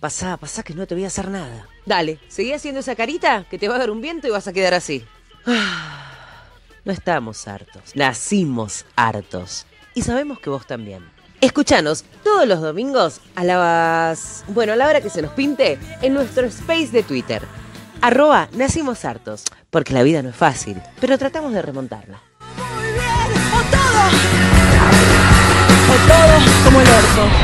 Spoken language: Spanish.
Pasá, pasá que no te voy a hacer nada. Dale, seguí haciendo esa carita que te va a dar un viento y vas a quedar así. Ah, no estamos hartos, nacimos hartos. Y sabemos que vos también. Escuchanos todos los domingos a las... Bueno, a la hora que se nos pinte en nuestro space de Twitter. Arroba nacimos hartos. Porque la vida no es fácil, pero tratamos de remontarla. O todo como el orto.